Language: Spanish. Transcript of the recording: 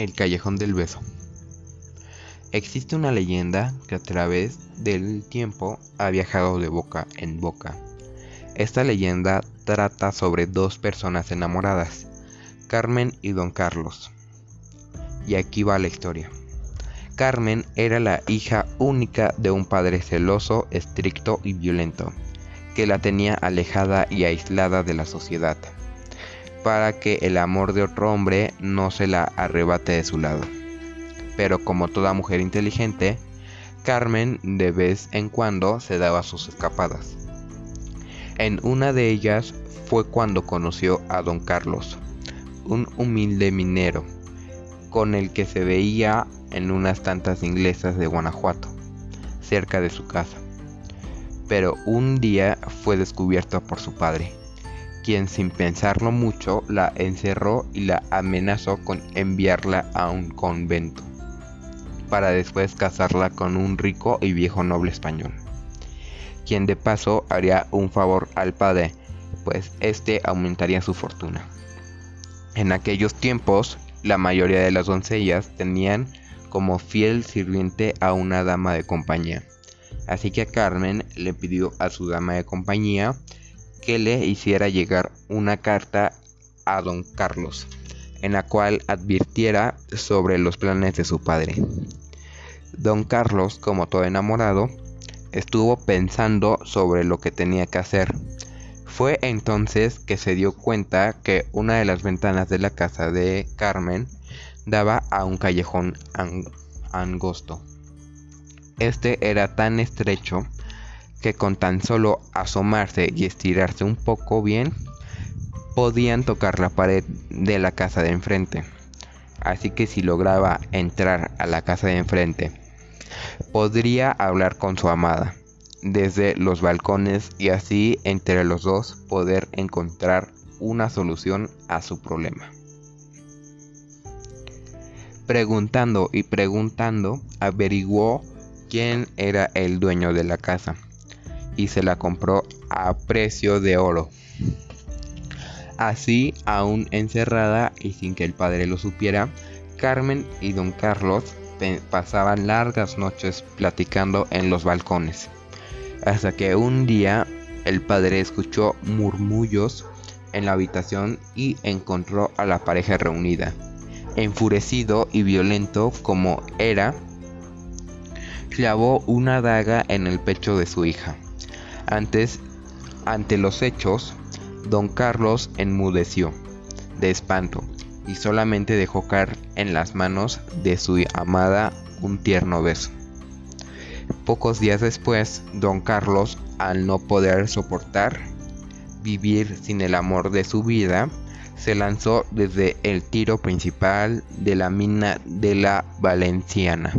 El Callejón del Beso. Existe una leyenda que a través del tiempo ha viajado de boca en boca. Esta leyenda trata sobre dos personas enamoradas, Carmen y Don Carlos. Y aquí va la historia. Carmen era la hija única de un padre celoso, estricto y violento, que la tenía alejada y aislada de la sociedad para que el amor de otro hombre no se la arrebate de su lado. Pero como toda mujer inteligente, Carmen de vez en cuando se daba sus escapadas. En una de ellas fue cuando conoció a don Carlos, un humilde minero, con el que se veía en unas tantas inglesas de Guanajuato, cerca de su casa. Pero un día fue descubierto por su padre, quien sin pensarlo mucho la encerró y la amenazó con enviarla a un convento, para después casarla con un rico y viejo noble español, quien de paso haría un favor al padre, pues éste aumentaría su fortuna. En aquellos tiempos, la mayoría de las doncellas tenían como fiel sirviente a una dama de compañía. Así que Carmen le pidió a su dama de compañía que le hiciera llegar una carta a don Carlos, en la cual advirtiera sobre los planes de su padre. Don Carlos, como todo enamorado, estuvo pensando sobre lo que tenía que hacer. Fue entonces que se dio cuenta que una de las ventanas de la casa de Carmen daba a un callejón angosto. Este era tan estrecho que con tan solo asomarse y estirarse un poco bien, podían tocar la pared de la casa de enfrente. Así que si lograba entrar a la casa de enfrente, podría hablar con su amada desde los balcones y así entre los dos poder encontrar una solución a su problema. Preguntando y preguntando, averiguó quién era el dueño de la casa y se la compró a precio de oro. Así, aún encerrada y sin que el padre lo supiera, Carmen y don Carlos pasaban largas noches platicando en los balcones, hasta que un día el padre escuchó murmullos en la habitación y encontró a la pareja reunida. Enfurecido y violento como era, clavó una daga en el pecho de su hija. Antes, ante los hechos, don Carlos enmudeció de espanto y solamente dejó caer en las manos de su amada un tierno beso. Pocos días después, don Carlos, al no poder soportar vivir sin el amor de su vida, se lanzó desde el tiro principal de la mina de la Valenciana.